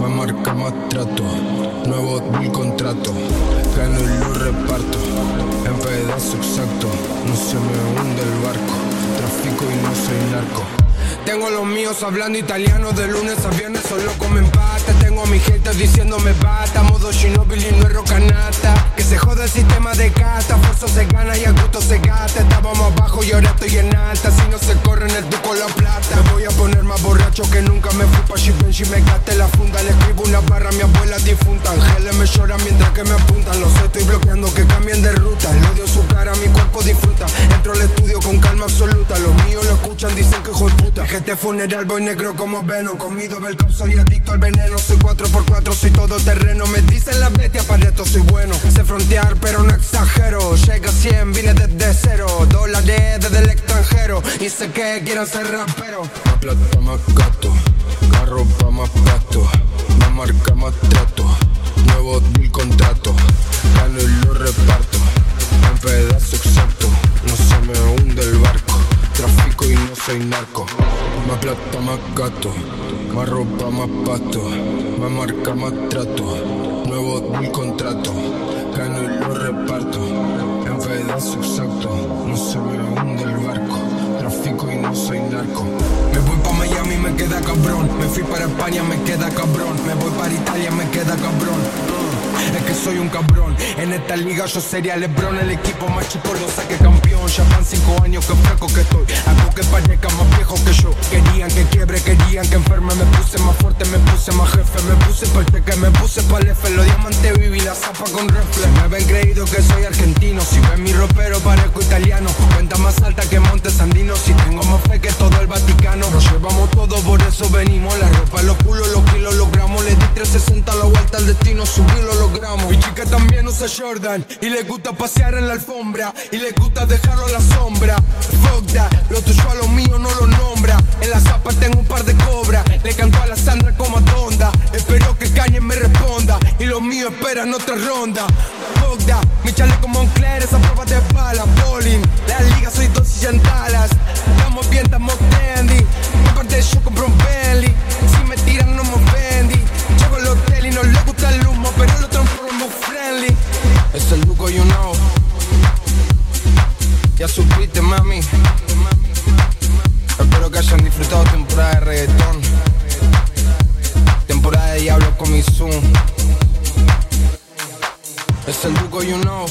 más marca, más trato, nuevo el contrato, gano y lo reparto, en pedazo exacto, no se me hunde el barco, tráfico y no soy narco. Tengo los míos hablando italiano de lunes a viernes, solo comen pata. Tengo a mi gente diciéndome bata, modo Shinobi y no es rocanata. Que se joda el sistema de cata, esfuerzo se gana y a gusto se gasta. Estábamos abajo y ahora estoy en alta, si no se corre en el duco la plata. Me voy a poner más borracho que nunca me fui pa' Givenchy, me gasté la funda. Le escribo una barra mi abuela difunta. Ángeles me lloran mientras que me apuntan. Los estoy bloqueando que cambien de ruta. El odio cuerpo disfruta. Entro al estudio con calma absoluta. Los míos lo escuchan, dicen que hijo de puta. Gente funeral, voy negro como Venom. Comido del cop, soy adicto al veneno. Soy 4x4, soy todo terreno. Me dicen las bestias, para esto soy bueno. Sé frontear, pero no exagero. Llega a 100, vine desde cero. Dólares desde el extranjero. Y sé que quieren ser raperos. Más más gato. Más ropa, más pasto. Más marca, más trato. Nuevo deal, contrato. Soy narco. Más plata, más gato. Más ropa, más pasto. Más marca, más trato. Nuevo deal, contrato. Gano y lo reparto. En pedazo exacto. No se me hunde el barco. Tráfico y no soy narco. Me voy pa' Miami, me queda cabrón. Me fui para España, me queda cabrón. Me voy para Italia, me queda cabrón. Uh, Es que soy un cabrón. En esta liga yo sería Lebron, el equipo más chico lo saque campeón. Ya van cinco años que flaco que estoy. Que que yo. Querían que quiebre, querían que enferme. Me puse más fuerte, me puse más jefe. Me puse pa'l cheque, me puse pa'l F. Los diamantes viví la zapa con reflex. Me ven creído que soy argentino. Si ven mi ropero, parezco italiano. Cuenta más alta que Monte Sandino. Si tengo más fe que todo el Vaticano. Nos llevamos todo, por eso venimos. La ropa, los culos, los kilos, los gramos. Le di 360 a la vuelta al destino. Subí lo logramos. Mi chica también usa Jordan. Y le gusta pasear en la alfombra. Y le gusta dejarlo a la sombra. Fuck lo tuyo a lo mío no lo nombra. En la zapa tengo un par de cobras. Le canto a la Sandra como a Donda. Espero que Kanye me responda. Y los míos esperan otra ronda. Fuck that, mi chaleco Moncler, esa prueba de bala. Supiste, mami. Espero que hayan disfrutado temporada de reggaetón. Temporada de Diablo con mi Zoom. Es el Duco, you know.